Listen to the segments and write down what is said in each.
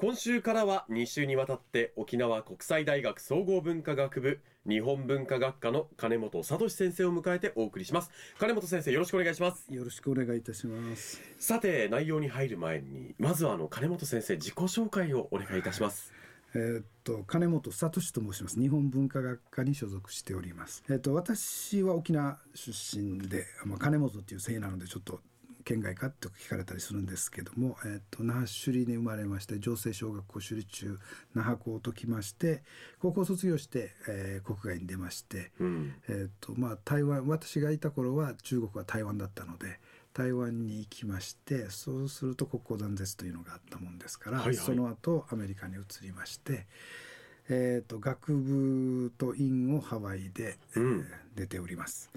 今週からは2週にわたって沖縄国際大学総合文化学部日本文化学科の金本聡先生を迎えてお送りします。金本先生よろしくお願いします。よろしくお願いいたします。さて内容に入る前にまずはあの金本先生自己紹介をお願いいたします、えー、っと金本聡と申します。日本文化学科に所属しております。えー、っと私は沖縄出身で、まあ、金本っていう姓なのでちょっと県外かと聞かれたりするんですけども、えーと、那覇首里に生まれまして城西小学校首里中那覇校ときまして高校卒業して、えー、国外に出まして、うん、えーとまあ、台湾私がいた頃は中国は台湾だったので台湾に行きましてそうすると国交断絶というのがあったもんですから、はいはい、その後アメリカに移りまして。えーと、学部と院をハワイで、うん、出ております。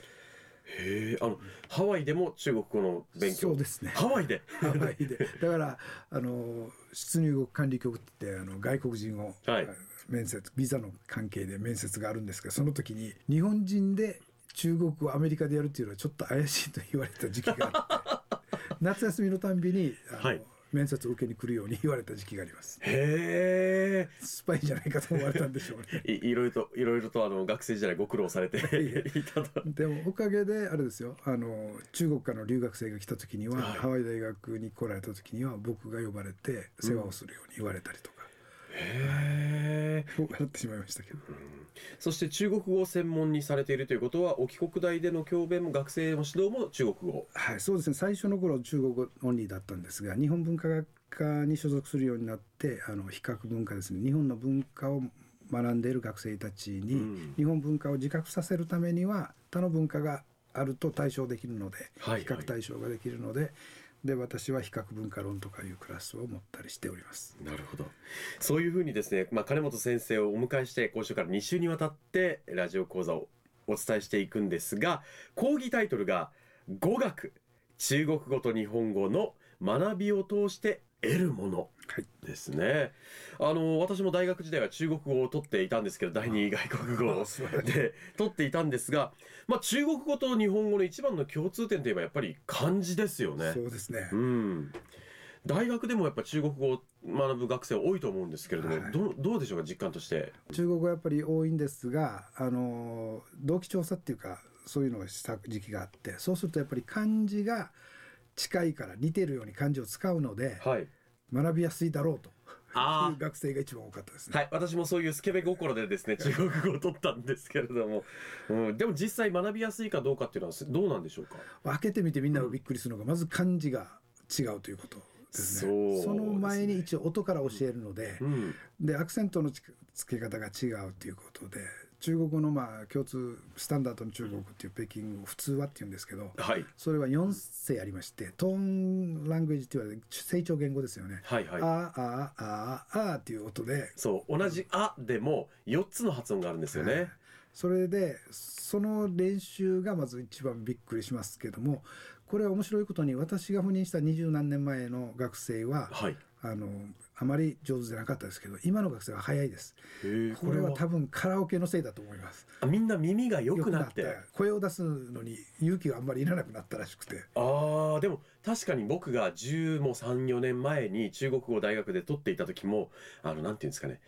へえあのハワイでも中国語の勉強？そうですね。ハワイで？ハワイで。だからあの出入国管理局ってあの外国人を、はい、面接ビザの関係で面接があるんですけどその時に日本人で中国をアメリカでやるっていうのはちょっと怪しいと言われた時期があって 夏休みのたんびにあの、はい面接を受けに来るように言われた時期があります。へえスパイじゃないかと思われたんでしょうね。い いろいろといろいろとあの学生時代ご苦労されて いたと。でもおかげであれですよ。あの中国からの留学生が来た時には、はい、ハワイ大学に来られた時には僕が呼ばれて世話をするように言われたりとか、うん、へえ笑 ってしまいましたけど、うんそして中国語を専門にされているということは沖国大での教鞭も学生の指導も中国語。はいそうですね。最初の頃中国語オンリーだったんですが日本文化学科に所属するようになってあの比較文化ですね。日本の文化を学んでいる学生たちに、うん、日本文化を自覚させるためには他の文化があると対象できるので、はいはい、比較対象ができるのでで私は比較文化論とかいうクラスを持ったりしております。なるほど。そういうふうにですね、まあ、金本先生をお迎えして今週から2週にわたってラジオ講座をお伝えしていくんですが講義タイトルが「語学。中国語と日本語の学びを通して得るもの」ですね、はい、あの私も大学時代は中国語を取っていたんですけど第二外国語 で取っていたんですが、まあ、中国語と日本語の一番の共通点といえばやっぱり漢字ですよね。そうですね、うん、大学でもやっぱ中国語を学ぶ学生多いと思うんですけれども、はい、どどうでしょうか実感として。中国語やっぱり多いんですがあの同期調査っていうかそういうのをした時期があってそうするとやっぱり漢字が近いから似てるように漢字を使うので、はい、学びやすいだろうと。いう学生が一番多かったですね。はい、私もそういうスケベ心でですね、中国語を取ったんですけれども、うん、でも実際学びやすいかどうかっていうのはどうなんでしょうか？開けてみてみんながびっくりするのが、まず漢字が違うということ。ですね、その前に一応音から教えるので、うん、でアクセントの付け方が違うということで中国語のまあ共通スタンダードの中国っていう北京語普通はっていうんですけど、はい、それは4世ありましてトーンラングエージって言われる成長言語ですよね。はいはい、あああああっていう音で。そう同じ「あ」でも4つの発音があるんですよね。はい、それでその練習がまず一番びっくりしますけどもこれは面白いことに私が赴任した二十何年前の学生は、はい、あのあまり上手じゃなかったですけど今の学生は早いです。これは多分カラオケのせいだと思います。みんな耳が良くなって。声を出すのに勇気があんまりいらなくなったらしくて。ああでも確かに僕が10も34年前に中国語を大学で取っていた時もあのなんていうんですかね。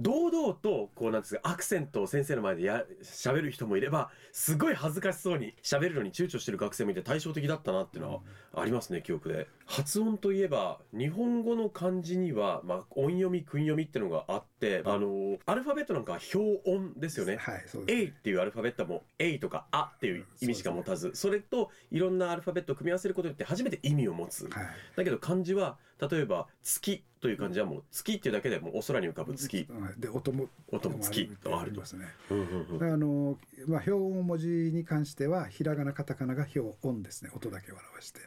堂々とこうなんですかアクセントを先生の前でや喋る人もいればすごい恥ずかしそうに喋るのに躊躇してる学生もいて対照的だったなっていうのはありますね記憶で発音といえば日本語の漢字には、まあ、音読み訓読みっていうのがあっってあ。のアルファベットなんかは表音ですよね。はいそうです A っていうアルファベットはもう A とかあっていう意味しか持たず。それといろんなアルファベットを組み合わせることによって初めて意味を持つ。はい。だけど漢字は例えば月という漢字はもう月っていうだけでもうお空に浮かぶ月。はい。で音も音も月とあるとりますね。うんうんうん。あの、まあ、表音文字に関してはひらがなカタカナが表音ですね。音だけを表して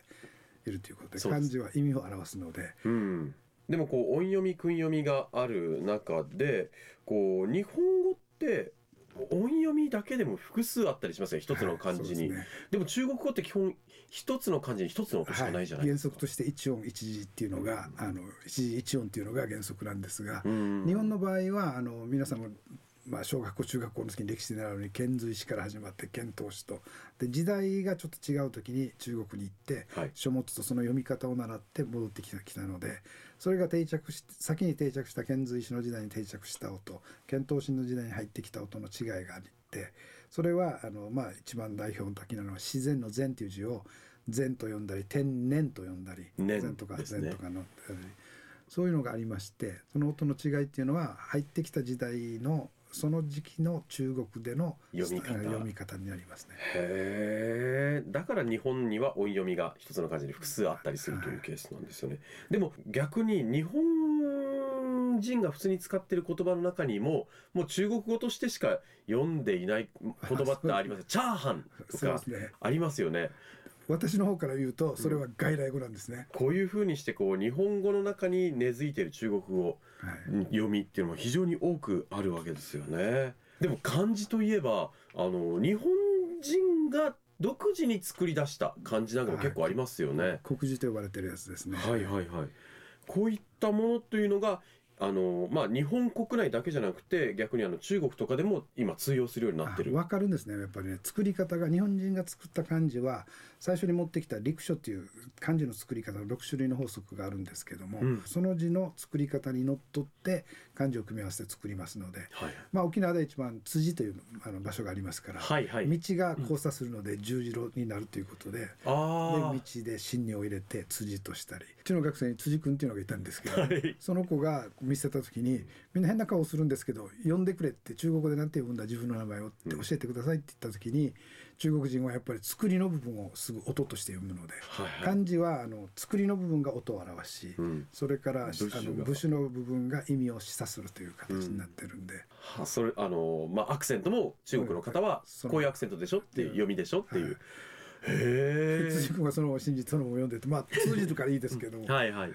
いるということで漢字は意味を表すので。うん、でもこう音読み訓読みがある中でこう日本語って音読みだけでも複数あったりしますね一つの漢字に、はいですね。でも中国語って基本一つの漢字に一つの音しかないじゃない原ですか、則として一音一字っていうのがあの一字一音っていうのが原則なんですが、うん。日本の場合はあの皆さんも、まあ、小学校中学校の時に歴史で習うように遣隋使から始まって遣唐使と。で時代がちょっと違う時に中国に行ってはい。書物とその読み方を習って戻ってきたきたのでそれが定着し先に定着した遣隋使の時代に定着した音遣唐使の時代に入ってきた音の違いがあってそれはあの、まあ、一番代表的なのは自然の善という字を善と読んだり天然と読んだり念善とか善とかのそういうのがありましてその音の違いっていうのは入ってきた時代のその時期の中国での読み方読み方になりますね。へえだから日本には音読みが一つの漢字に複数あったりするというケースなんですよね。でも逆に日本人が普通に使っている言葉の中にももう中国語としてしか読んでいない言葉ってありますチャーハンとかありますよね。私の方から言うとそれは外来語なんですね。こういうふうにしてこう日本語の中に根付いている中国語はい読みっていうのも非常に多くあるわけですよね。でも漢字といえばあの日本人が独自に作り出した漢字なんかも結構ありますよね。国字と呼ばれてるやつですね。はいはいはい。こういったものというのがあのまあ日本国内だけじゃなくて逆にあの中国とかでも今通用するようになってる。分かるんですねやっぱりね作り方が日本人が作った漢字は最初に持ってきた陸書っていう漢字の作り方の6種類の法則があるんですけども、うんその字の作り方にのっとって漢字を組み合わせて作りますので、はいまあ、沖縄で一番辻というあの場所がありますから、はいはい。道が交差するので十字路になるということで。であ道で新にを入れて辻としたりうちの学生に辻君っていうのがいたんですけど、はいその子が見せた時にみんな変な顔するんですけど呼んでくれって中国語でなんて呼ぶんだ自分の名前をって教えてくださいって言った時に、中国人はやっぱり作りの部分をすぐ音として読むので、はいはい。漢字はあの作りの部分が音を表し、うん。それからあの部首の部分が意味を示唆するという形になってるんで、はそれあのまあアクセントも中国の方はこういうアクセントでしょって読みでしょっていう。はい。へえ。辻君はその真実そのも読んでてまあ通じるからいいですけど。も、はいはい。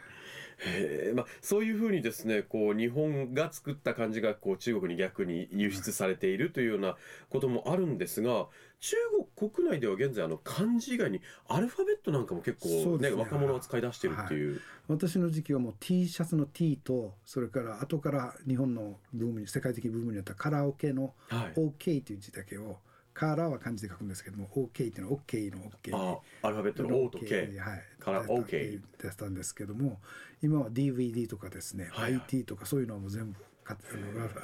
へえまあ、そういうふうにですねこう日本が作った漢字がこう中国に逆に輸出されているというようなこともあるんですが中国国内では現在あの漢字以外にアルファベットなんかも結構ねね。若者は使い出してるっていう、私の時期はもう T シャツの T とそれから後から日本のブームに世界的ブームになったカラオケのはい、OK という字だけをカラーは漢字で書くんですけども OK っていうのは OK の OK アルファベットの O と K はい、から OK 出したんですけども今は DVD とかですね、はいはい。IT とかそういうのはもう全部アル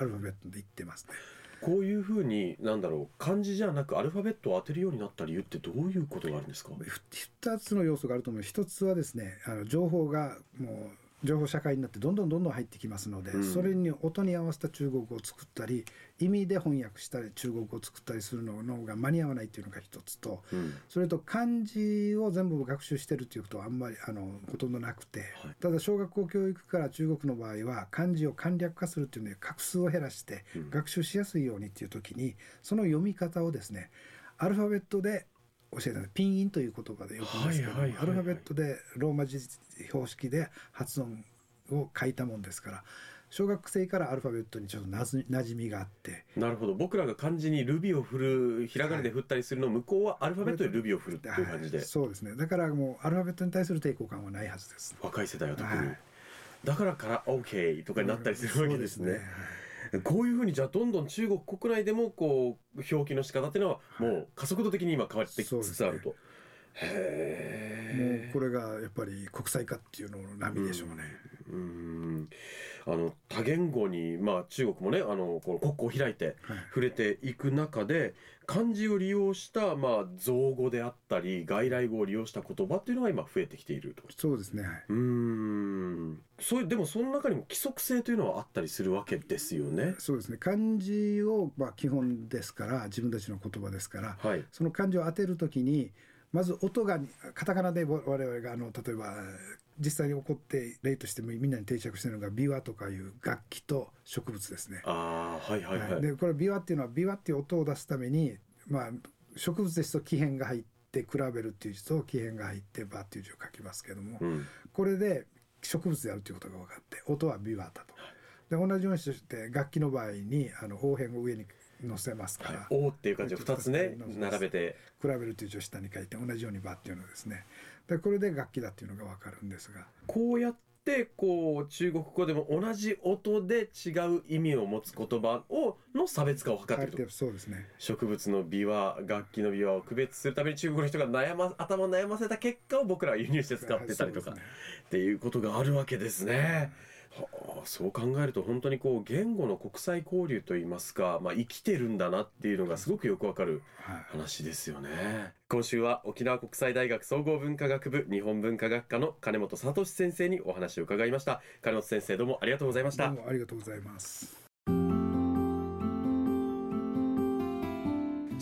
ファベットで言ってますね。こういうふうになんだろう漢字じゃなくアルファベットを当てるようになった理由ってどういうことがあるんですか？ふ二つの要素があると思う一つはですねあの情報がもう情報社会になってどんどんどんどん入ってきますので、うん。それに音に合わせた中国語を作ったり意味で翻訳したり中国語を作ったりするののが間に合わないっていうのが一つとうん。それと漢字を全部学習してるっていうことはあんまりあのほとんどなくて、はい。ただ小学校教育から中国の場合は漢字を簡略化するっていうので画数を減らしてうん学習しやすいようにっていう時にその読み方をですねアルファベットで教えたんです。ピンインという言葉でよく言いますけどアルファベットでローマ字標識で発音を書いたもんですから小学生からアルファベットにちょっとなじ馴染みがあって。なるほど。僕らが漢字にルビを振るひらがなで振ったりするのを向こうはアルファベットでルビを振るっていう感じで。はい。そうですね。だからもうアルファベットに対する抵抗感はないはずです。若い世代は特に、はい。だからから OK とかになったりするわけですね。こういうふうにじゃあどんどん中国国内でもこう表記の仕方っていうのはもう加速度的に今変わってきつつあると。へもうこれがやっぱり国際化っていうのの波でしょうね。うん。あの多言語に、まあ、中国もねあのこの国庫を開いてはい。触れていく中で漢字を利用した、まあ、造語であったり外来語を利用した言葉っていうのが今増えてきていると。そうですね、はい。うーん。そういうでもその中にも規則性というのはあったりするわけですよね。そうですね。漢字をまあ基本ですから自分たちの言葉ですからはい、その漢字を当てるときにまず音がカタカナで我々があの例えば実際に起こって例としてみんなに定着しているのが琵琶とかいう楽器と植物ですね。ああはいはいはい。はいでこれ琵琶っていうのは琵琶っていう音を出すために、まあ、植物ですと木片が入って比べるっていう字と木片が入ってバっていう字を書きますけども、うんこれで植物であるということが分かって音は琵琶だと。で同じようにして楽器の場合にあの応変を上に乗せますから、はい、おーっていう感じで2つね並べて。比べるという字を下に書いて同じようにバっていうのですね。でこれで楽器だっていうのが分かるんですが。こうやってこう中国語でも同じ音で違う意味を持つ言葉をの差別化を図っていると。そうですね。植物の琵琶楽器の琵琶を区別するために中国の人が悩ま頭を悩ませた結果を僕らは輸入して使ってたりとか、ね。っていうことがあるわけですね。はあ、そう考えると本当にこう言語の国際交流といいますか、まあ、生きてるんだなっていうのがすごくよくわかるはい。話ですよね。今週は沖縄国際大学総合文化学部日本文化学科の金本聡先生にお話を伺いました。金本先生どうもありがとうございました。どうもありがとうございます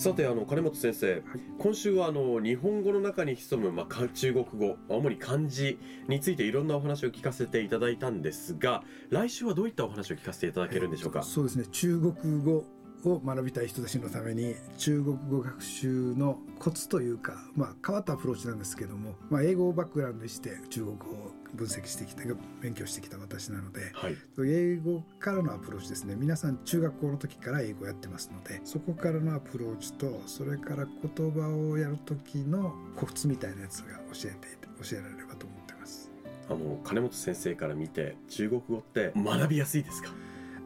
さてあの金本先生、今週はあの日本語の中に潜む、まあ、か中国語主に漢字についていろんなお話を聞かせていただいたんですが来週はどういったお話を聞かせていただけるんでしょうか、えーそうですね。中国語を学びたい人たちのために中国語学習のコツというか、まあ、変わったアプローチなんですけども、まあ、英語をバックグラウンドにして中国語を分析してきて勉強してきた私なのではい。英語からのアプローチですね。皆さん中学校の時から英語やってますのでそこからのアプローチとそれから言葉をやる時のコツみたいなやつが教えて教えられればと思ってます。あの金本先生から見て中国語って学びやすいですか？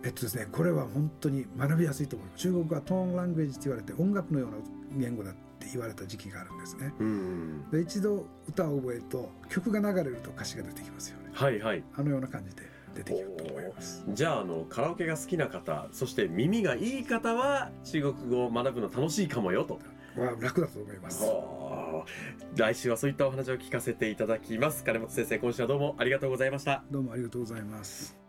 えっとですね、これは本当に学びやすいと思います。中国はトーンラングエージって言われて音楽のような言語だって言われた時期があるんですね。うんで一度歌を覚えると曲が流れると歌詞が出てきますよね。はいはいあのような感じで出てきると思います。じゃああのカラオケが好きな方そして耳がいい方は中国語を学ぶの楽しいかもよとは楽だと思います。はあ来週はそういったお話を聞かせていただきます金本先生今週はどうもありがとうございましたどうもありがとうございます。